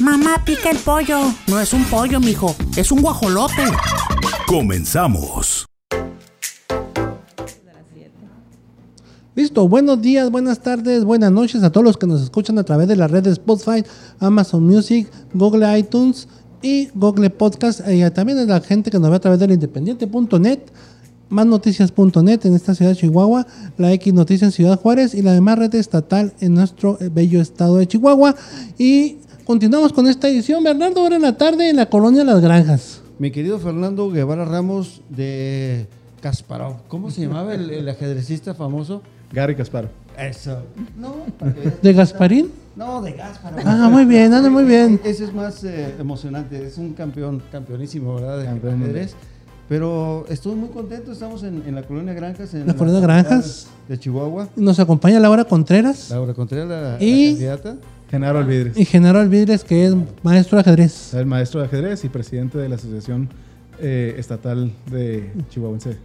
Mamá pica el pollo. No es un pollo, mijo. Es un guajolote. Comenzamos. Listo, buenos días, buenas tardes, buenas noches a todos los que nos escuchan a través de la red de Spotify, Amazon Music, Google iTunes y Google Podcast. Y también a la gente que nos ve a través del independiente.net, másnoticias.net en esta ciudad de Chihuahua, la X Noticias en Ciudad Juárez y la demás red estatal en nuestro bello estado de Chihuahua. Y continuamos con esta edición. Bernardo, ahora en la tarde en la colonia Las Granjas. Mi querido Fernando Guevara Ramos de Kasparov. ¿Cómo se llamaba el, el ajedrecista famoso? Gary Kasparov. Eso. No, ¿De Gasparín? No, de Kasparov. Ah, muy bien, anda muy bien. Ese es más eh, emocionante. Es un campeón, campeonísimo, ¿verdad? De Campeón ajedrez. Pero estoy muy contento. Estamos en, en la colonia Granjas. En La colonia Granjas. De Chihuahua. Nos acompaña Laura Contreras Laura Contreras, la, la Y- candidata. Genaro Alvidres. y Genaro Alvidres, que es maestro de ajedrez. El maestro de ajedrez y presidente de la Asociación eh, Estatal de Chihuahuense.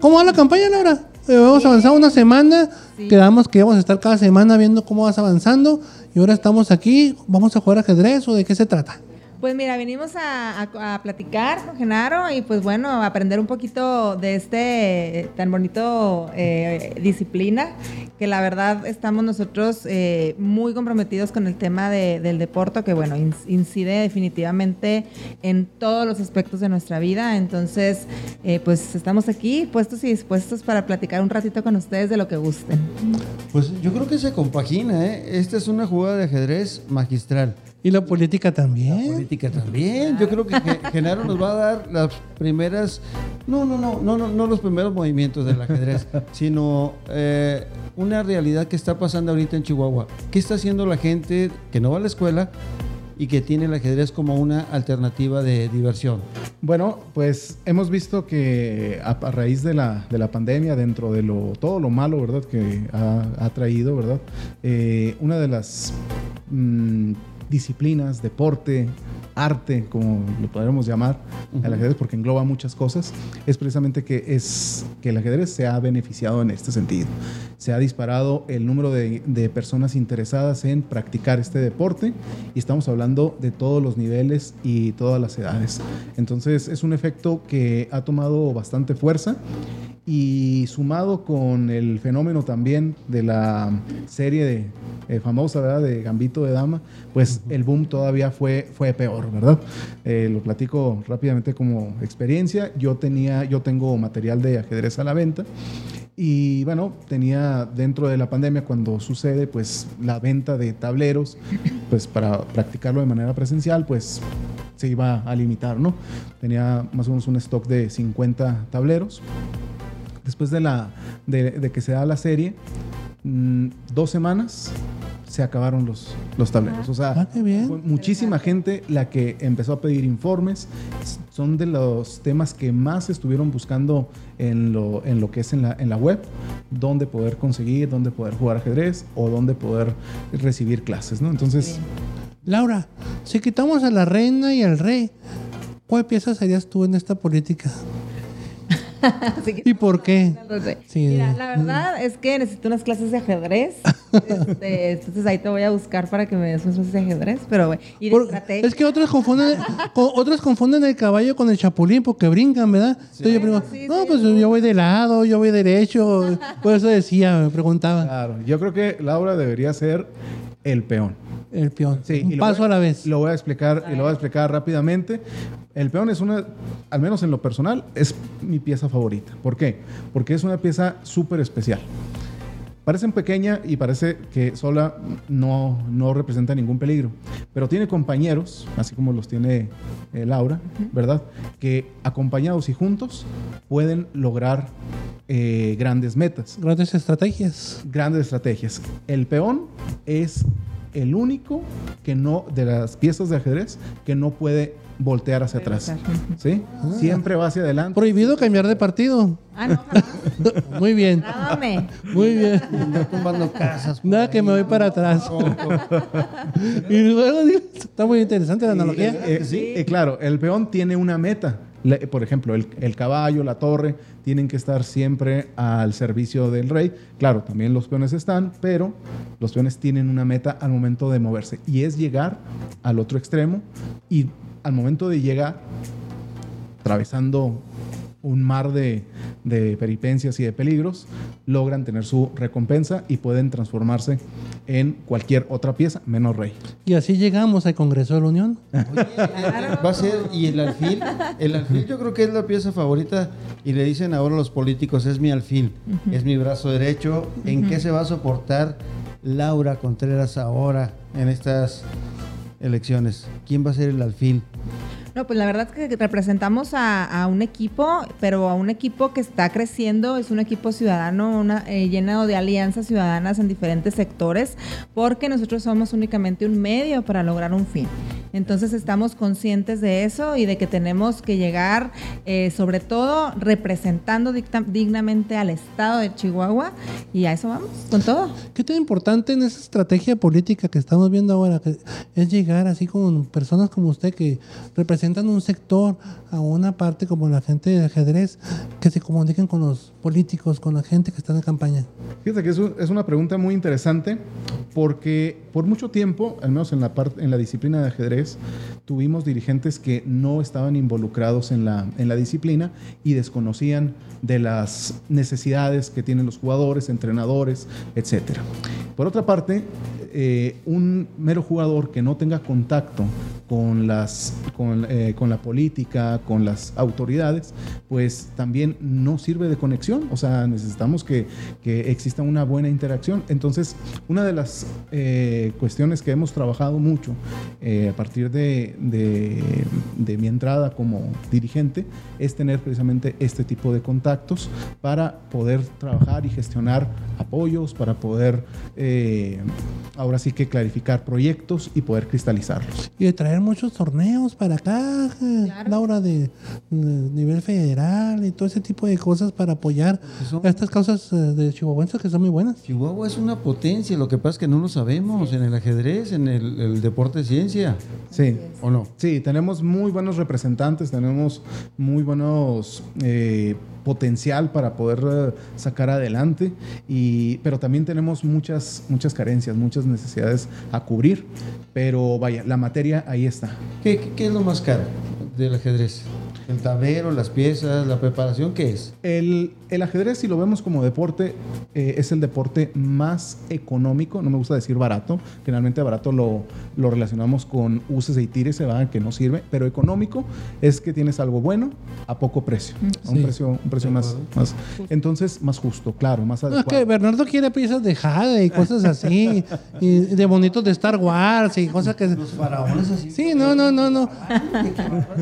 ¿Cómo va la campaña, Laura? Eh, Hemos avanzado una semana. Quedamos que íbamos a estar cada semana viendo cómo vas avanzando. Y ahora estamos aquí. ¿Vamos a jugar ajedrez o de qué se trata? Pues mira, vinimos a, platicar con Genaro y pues bueno, aprender un poquito de este eh, tan bonito eh, disciplina, que la verdad estamos nosotros eh, muy comprometidos con el tema de- del deporte, que bueno, in- incide definitivamente en todos los aspectos de nuestra vida. Entonces, eh, pues estamos aquí puestos y dispuestos para platicar un ratito con ustedes de lo que gusten. Pues yo creo que se compagina, ¿eh? Esta es una jugada de ajedrez magistral. Y la política también. política también. Yo creo que Ge- Genaro nos va a dar las primeras, no, no, no, no, no, no los primeros movimientos del ajedrez, sino eh, una realidad que está pasando ahorita en Chihuahua. ¿Qué está haciendo la gente que no va a la escuela y que tiene el ajedrez como una alternativa de diversión? Bueno, pues hemos visto que a, a raíz de la, de la pandemia, dentro de lo, todo lo malo, ¿verdad? Que ha, ha traído, ¿verdad? Eh, una de las mm, disciplinas, deporte, arte, como lo podríamos llamar, el ajedrez, porque engloba muchas cosas, es precisamente que, es, que el ajedrez se ha beneficiado en este sentido. Se ha disparado el número de, de personas interesadas en practicar este deporte y estamos hablando de todos los niveles y todas las edades. Entonces es un efecto que ha tomado bastante fuerza y sumado con el fenómeno también de la serie de, eh, famosa, ¿verdad? De Gambito de Dama, pues el boom todavía fue, fue peor, ¿verdad? Eh, lo platico rápidamente como experiencia. Yo tenía, yo tengo material de ajedrez a la venta y bueno, tenía dentro de la pandemia cuando sucede pues la venta de tableros, pues para practicarlo de manera presencial, pues se iba a limitar, ¿no? Tenía más o menos un stock de 50 tableros. Después de, la, de, de que se da la serie, mm, dos semanas se acabaron los, los tableros. O sea, Ah, qué bien. fue muchísima gente la que empezó a pedir informes. Son de los temas que más estuvieron buscando en lo, en lo que es en la, en la web, dónde poder conseguir, dónde poder jugar ajedrez o dónde poder recibir clases, ¿no? Entonces, Laura, si quitamos a la reina y al rey, ¿cuál pieza serías tú en esta política? Así que- ¿Y por qué? Sí. Mira, la verdad es que necesito unas clases de ajedrez. Este, entonces ahí te voy a buscar para que me des unas clases de ajedrez, pero bueno, y de Por- estrategia. es que otros confunden, co- otros confunden el caballo con el chapulín porque brincan, ¿verdad? Entonces yo pregunto, sí, no, sí. pues yo voy de lado, yo voy derecho. Por eso decía, me preguntaba. claro, yo creo que Laura debería ser el peón. El peón. Sí, Un paso voy- a la vez. Lo voy a explicar y lo voy a explicar rápidamente. El peón es una, al menos en lo personal, es mi pieza favorita. ¿Por qué? Porque es una pieza súper especial. Parecen pequeña y parece que sola no, no representa ningún peligro, pero tiene compañeros, así como los tiene eh, Laura, ¿verdad? Que acompañados y juntos pueden lograr eh, grandes metas Grandes estrategias. grandes estrategias. El peón es el único que no, de las piezas de ajedrez, que no puede voltear hacia atrás. ¿Sí? Siempre va hacia adelante. Prohibido cambiar de partido. Ah, no, jamás. Muy bien. Nádame. Muy bien. Tumbando casas. Nada que me voy para atrás. y luego está muy interesante la analogía. Eh, eh, eh, claro, el peón tiene una meta. Por ejemplo, el, el caballo, la torre, tienen que estar siempre al servicio del rey. Claro, también los peones están, pero los peones tienen una meta al momento de moverse y es llegar al otro extremo y al momento de llegar, atravesando un mar de, de peripencias y de peligros, logran tener su recompensa y pueden transformarse en cualquier otra pieza, menos rey. Y así llegamos al Congreso de la Unión. Va a ser, y el alfil, el alfil yo creo que es la pieza favorita y le dicen ahora los políticos, es mi alfil, es mi brazo derecho. ¿En qué se va a soportar Laura Contreras ahora en estas elecciones? ¿Quién va a ser el alfil? No, pues la verdad es que representamos a, un equipo, pero a un equipo que está creciendo, es un equipo ciudadano, una, eh, lleno de alianzas ciudadanas en diferentes sectores, porque nosotros somos únicamente un medio para lograr un fin. Entonces estamos conscientes de eso y de que tenemos que llegar, eh, sobre todo, representando dignamente al Estado de Chihuahua y a eso vamos, con todo. ¿Qué tan importante en esa estrategia política que estamos viendo ahora es llegar así con personas como usted que representan un sector a una parte como la gente de ajedrez que se comuniquen con los políticos, con la gente que está en campaña? Fíjate que es, un- es una pregunta muy interesante porque por mucho tiempo, al menos en la, parte en la disciplina de ajedrez, tuvimos dirigentes que no estaban involucrados en la, en la disciplina y desconocían de las necesidades que tienen los jugadores, entrenadores, etc. Por otra parte, eh, un mero jugador que no tenga contacto con, las, con, eh, con la política, con las autoridades, pues también no sirve de conexión. O sea, necesitamos que, que exista una buena interacción. Entonces, una de las eh, cuestiones que hemos trabajado mucho eh, a partir de, de- de mi entrada como dirigente es tener precisamente este tipo de contactos para poder trabajar y gestionar apoyos, para poder ahora sí que clarificar proyectos y poder cristalizarlos. Y de traer muchos torneos para acá, Claro. Laura, de, de nivel federal y todo ese tipo de cosas para apoyar son- estas causas eh, de chihuahuenses que son muy buenas. Chihuahua es una potencia, lo que pasa es que no lo sabemos en el ajedrez, en el, el deporte de ciencia, Sí. ¿o no? Sí, tenemos muy buenos representantes, tenemos muy buenos eh, potencial para poder eh, sacar adelante, y, pero también tenemos muchas, muchas carencias, muchas necesidades a cubrir, pero vaya, la materia ahí está. ¿Qué, qué- qué es lo más caro del ajedrez? ¿El tablero, las piezas, la preparación? ¿Qué es? El, el ajedrez, si lo vemos como deporte, eh, es el deporte más económico, no me gusta decir barato, generalmente barato lo, lo relacionamos con uses y tires, ¿verdad? que no sirve, pero económico es que tienes algo bueno a poco precio, a un Sí. precio, un precio más, más, entonces más justo, claro, más No, es adecuado. que Bernardo quiere piezas de Jade y cosas así, y de bonitos de Star Wars y cosas que... Los faraones así. Sí, no, no, no, no.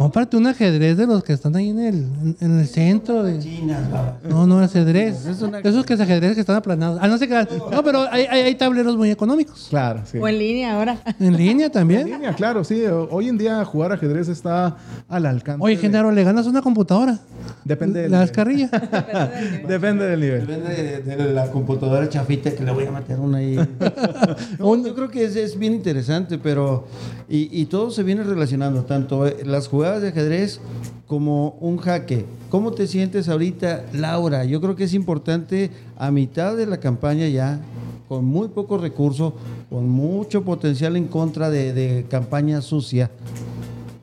Aparte un ajedrez de los que están ahí en el, en el centro. de- Chinas. No, no, ajedrez. Es una- Esos que es ajedrez que están aplanados. Ah, no sé qué. No, pero hay, hay, hay tableros muy económicos. Claro, sí. O en línea ahora. En línea En también. línea, claro, sí. Hoy en día jugar ajedrez está al alcance. Oye, de- Genaro, le ganas una computadora. Depende del La nivel. descarrilla. Depende del nivel. Depende de, de la computadora chafita que le voy a meter una ahí. No, yo creo que es, es bien interesante, pero. Y, y todo se viene relacionando, tanto eh, las jugadas de ajedrez como un jaque. ¿Cómo te sientes ahorita, Laura? Yo creo que es importante a mitad de la campaña ya, con muy pocos recursos, con mucho potencial en contra de, de campaña sucia.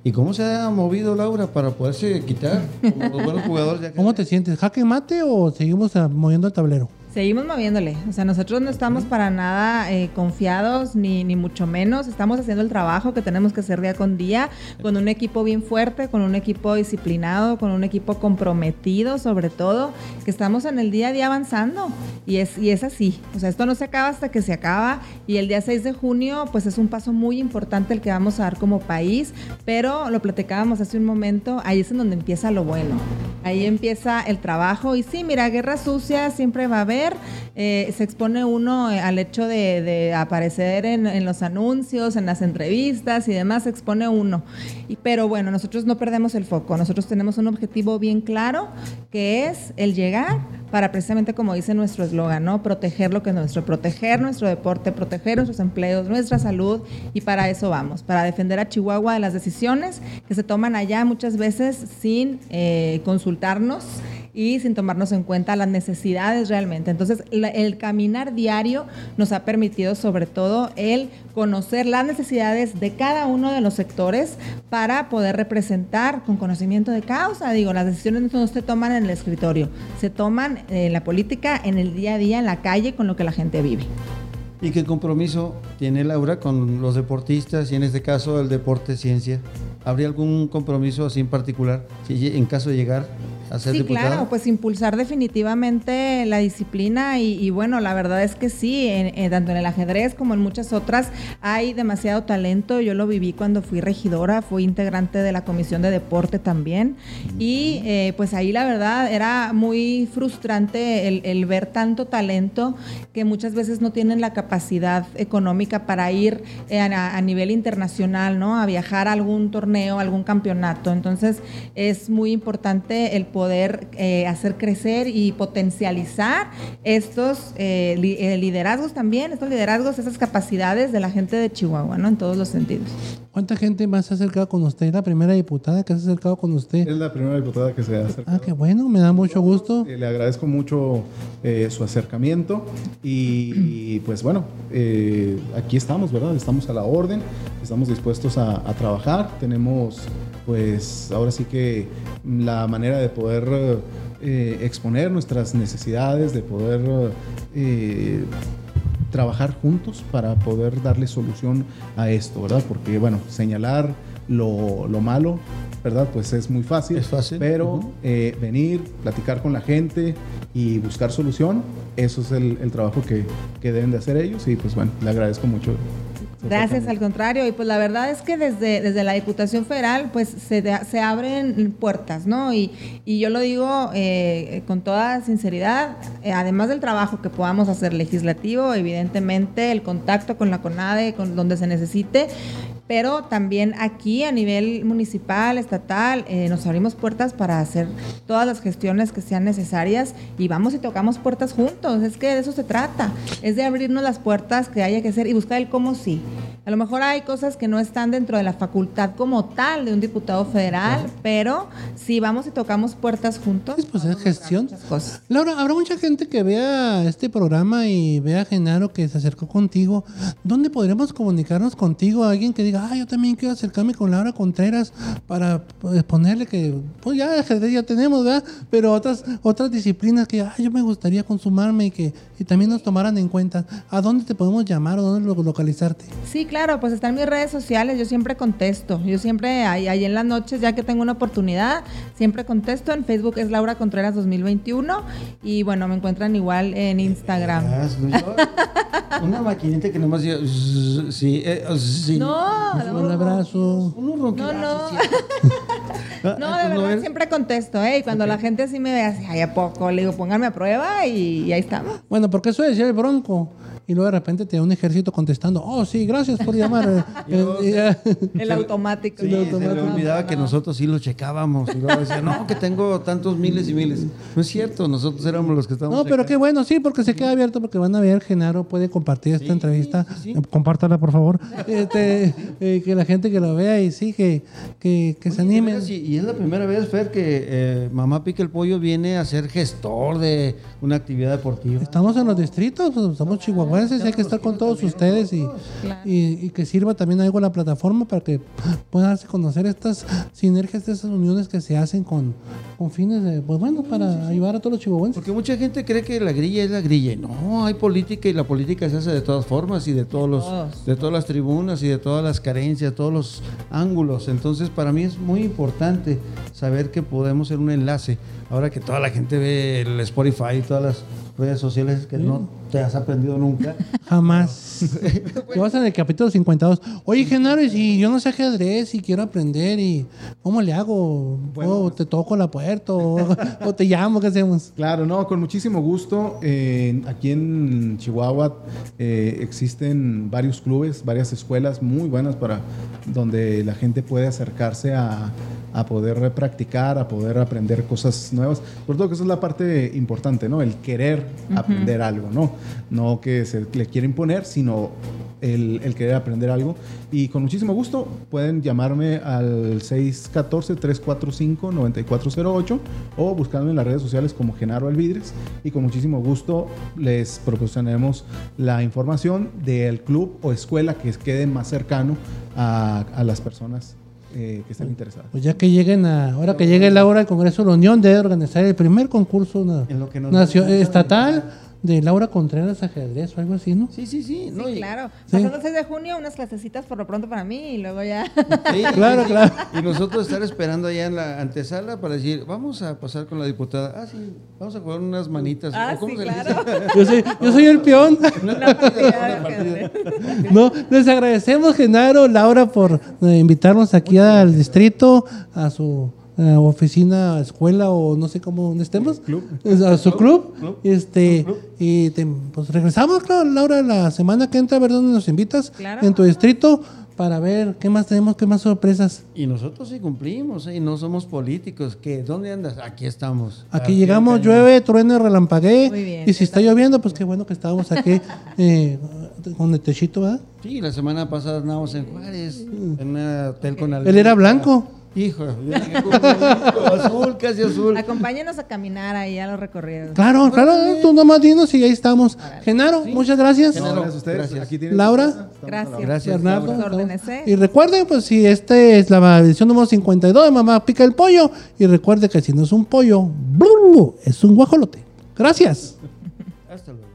¿Y cómo se ha movido Laura para poderse quitar como los buenos jugadores de? ¿Cómo te sientes? ¿Jaque mate o seguimos ah, moviendo el tablero? Seguimos moviéndole, o sea, nosotros no estamos para nada eh, confiados, ni, ni mucho menos, estamos haciendo el trabajo que tenemos que hacer día con día, con un equipo bien fuerte, con un equipo disciplinado, con un equipo comprometido sobre todo, que estamos en el día a día avanzando, y es, y es así, o sea, esto no se acaba hasta que se acaba, y el día 6 de junio, pues es un paso muy importante el que vamos a dar como país, pero lo platicábamos hace un momento, ahí es en donde empieza lo bueno, ahí empieza el trabajo, y sí, mira, guerra sucia siempre va a haber, eh, se expone uno eh, al hecho de, aparecer en, en los anuncios, en las entrevistas y demás, se expone uno. Y, pero bueno, nosotros no perdemos el foco, nosotros tenemos un objetivo bien claro, que es el llegar para precisamente como dice nuestro eslogan, ¿no? Proteger lo que es nuestro, proteger nuestro deporte, proteger nuestros empleos, nuestra salud y para eso vamos, para defender a Chihuahua de las decisiones que se toman allá muchas veces sin eh, consultarnos y sin tomarnos en cuenta las necesidades realmente. Entonces, el caminar diario nos ha permitido sobre todo el conocer las necesidades de cada uno de los sectores para poder representar con conocimiento de causa. Digo, las decisiones no se toman en el escritorio, se toman en la política, en el día a día, en la calle, con lo que la gente vive. ¿Y qué compromiso tiene Laura con los deportistas y en este caso el deporte ciencia? ¿Habría algún compromiso así en particular en caso de llegar a ser Sí, diputada? claro, pues impulsar definitivamente la disciplina y, y bueno, la verdad es que sí, en- en- tanto en el ajedrez como en muchas otras hay demasiado talento. Yo lo viví cuando fui regidora, fui integrante de la comisión de deporte también y eh, pues ahí la verdad era muy frustrante el, el ver tanto talento que muchas veces no tienen la capacidad económica para ir eh, a, a nivel internacional, ¿no? A viajar a algún torneo, algún campeonato. Entonces es muy importante el poder eh, hacer crecer y potencializar estos eh, li- eh, liderazgos también, estos liderazgos, esas capacidades de la gente de Chihuahua, ¿no? En todos los sentidos. ¿Cuánta gente más se ha acercado con usted? La primera diputada que se ha acercado con usted. Es la primera diputada que se ha acercado. Ah, qué bueno, me da mucho gusto. Eh, Le agradezco mucho eh, su acercamiento y, y, pues bueno, eh, aquí estamos, ¿verdad? Estamos a la orden, estamos dispuestos a, a trabajar, tenemos pues ahora sí que la manera de poder eh, exponer nuestras necesidades, de poder eh, trabajar juntos para poder darle solución a esto, ¿verdad? Porque bueno, señalar lo, lo malo, ¿verdad? Pues es muy fácil. Es fácil. Pero eh, venir, platicar con la gente y buscar solución, eso es el, el trabajo que, que deben de hacer ellos y pues bueno, le agradezco mucho. Gracias, al contrario. Y pues la verdad es que desde, desde la Diputación Federal pues se, se abren puertas, ¿no? Y, y yo lo digo eh, con toda sinceridad, eh, además del trabajo que podamos hacer legislativo, evidentemente el contacto con la CONADE, con donde se necesite, pero también aquí a nivel municipal, estatal, eh, nos abrimos puertas para hacer todas las gestiones que sean necesarias y vamos y tocamos puertas juntos. Es que de eso se trata, es de abrirnos las puertas que haya que hacer y buscar el cómo sí. A lo mejor hay cosas que no están dentro de la facultad como tal de un diputado federal, pero si vamos y tocamos puertas juntos, Pues, pues, es gestión. cosas. Laura, habrá mucha gente que vea este programa y vea a Genaro que se acercó contigo. ¿Dónde podremos comunicarnos contigo? Alguien que diga, ah, yo también quiero acercarme con Laura Contreras para pues, ponerle que, pues ya ajedrez ya tenemos, ¿verdad? Pero otras, otras disciplinas que, ah, yo me gustaría consumarme y que y también nos tomaran en cuenta. ¿A dónde te podemos llamar o dónde lo- localizarte? Sí, claro, pues están mis redes sociales, yo siempre contesto, yo siempre ahí, ahí en las noches, ya que tengo una oportunidad, siempre contesto, en Facebook es Laura Contreras 2021 y bueno, me encuentran igual en Instagram. Una maquinita que nomás zzz, sí, eh, sí. No, Un no, abrazo. Uno ronquito. No, no. Ah. Ah, no, de entonces, verdad siempre contesto, ¿eh? Y cuando la gente así me ve así, ay, ¿a poco? Le digo, pónganme a prueba y, y ahí estamos. Bueno, porque eso decía el bronco. Y luego de repente te da un ejército contestando, oh, sí, gracias por llamar. Eh. El automático. Sí, No, se le automático. olvidaba que nosotros sí lo checábamos. Y luego decía, no, que tengo tantos miles y miles. No es cierto, nosotros éramos los que estábamos. No, pero checando. qué bueno, sí, porque se queda abierto, porque van a ver, Genaro puede compartir esta Sí, entrevista. sí, sí. Compártala, por favor. Este, eh, que la gente que lo vea y sí, que, que, que se Oye, veras, Y, y es la primera vez, Fer, que eh, Mamá Pica el Pollo viene a ser gestor de una actividad deportiva. Estamos en los distritos, pues, somos hay que estar con todos ustedes y, Claro. y, y que sirva también algo la plataforma para que puedan darse a conocer estas sinergias, estas uniones que se hacen con, con fines de, pues bueno, para ayudar a todos los chihuahuenses. Porque mucha gente cree que la grilla es la grilla. y No, hay política y la política se hace de todas formas y de todos los, todos. de todas las tribunas y de todas las carencias, todos los ángulos. Entonces, para mí es muy importante saber que podemos ser un enlace. Ahora que toda la gente ve el Spotify y todas las redes sociales que no te has aprendido nunca. Jamás. Te vas en el capítulo 52. Oye, Genaro, y si yo no sé ajedrez y quiero aprender, y ¿cómo le hago? ¿O te toco la puerta? ¿O, o te llamo? ¿Qué hacemos? Claro, no, con muchísimo gusto. Eh, aquí en Chihuahua eh, existen varios clubes, varias escuelas muy buenas para donde la gente puede acercarse a, a poder practicar, a poder aprender cosas nuevas. Por todo que esa es la parte importante, ¿no? El querer aprender algo, ¿no? No que se le quiera imponer, sino el, el querer aprender algo. Y con muchísimo gusto pueden llamarme al 614-345-9408 o buscarme en las redes sociales como Genaro Alvidres y con muchísimo gusto les proporcionaremos la información del club o escuela que quede más cercano a, a las personas eh, que estén interesadas. Pues ya que lleguen a, ahora que llegue la hora del Congreso de la Unión, debe organizar el primer concurso na- En lo que nos nacio- vamos a estatal de Laura Contreras ajedrez o algo así, ¿no? Sí, sí, sí. Sí, y- claro. Sí. Pasando el 6 de junio, unas clasecitas por lo pronto para mí y luego ya. Sí, Claro, claro. Y nosotros estar esperando allá en la antesala para decir, vamos a pasar con la diputada. Ah, sí, vamos a jugar unas manitas. ah, ¿O cómo sí, se claro. Yo soy, yo soy el peón. Una Una partida de partida, una partida. ajedrez. No, les agradecemos, Genaro, Laura, por eh, invitarnos aquí al distrito, a su eh, oficina, escuela o no sé cómo donde estemos. A su club. Este, y te- pues regresamos, claro, Laura, la semana que entra a ver dónde nos invitas Claro. en tu distrito para ver qué más tenemos, qué más sorpresas. Y nosotros sí cumplimos, ¿eh? y no somos políticos. ¿Qué? ¿Dónde andas? Aquí estamos. Aquí llegamos, llueve, truene, relampagué. Muy bien. Y si está lloviendo, pues qué bueno que estábamos aquí eh, con el techito, ¿verdad? Sí, la semana pasada andábamos en Juárez, en un hotel con Él era blanco. Hijo, azul, casi azul. Acompáñenos a caminar ahí a los recorridos. Claro, claro, tú nomás dinos y ahí estamos. Genaro, muchas gracias. Genaro, gracias a ustedes. gracias. Aquí tienen Laura. Gracias. Gracias, Bernardo. ¿eh? Y recuerden, pues si este es la edición número 52 de Mamá Pica el Pollo. Y recuerde que si no es un pollo, es un guajolote. Gracias. Hasta luego.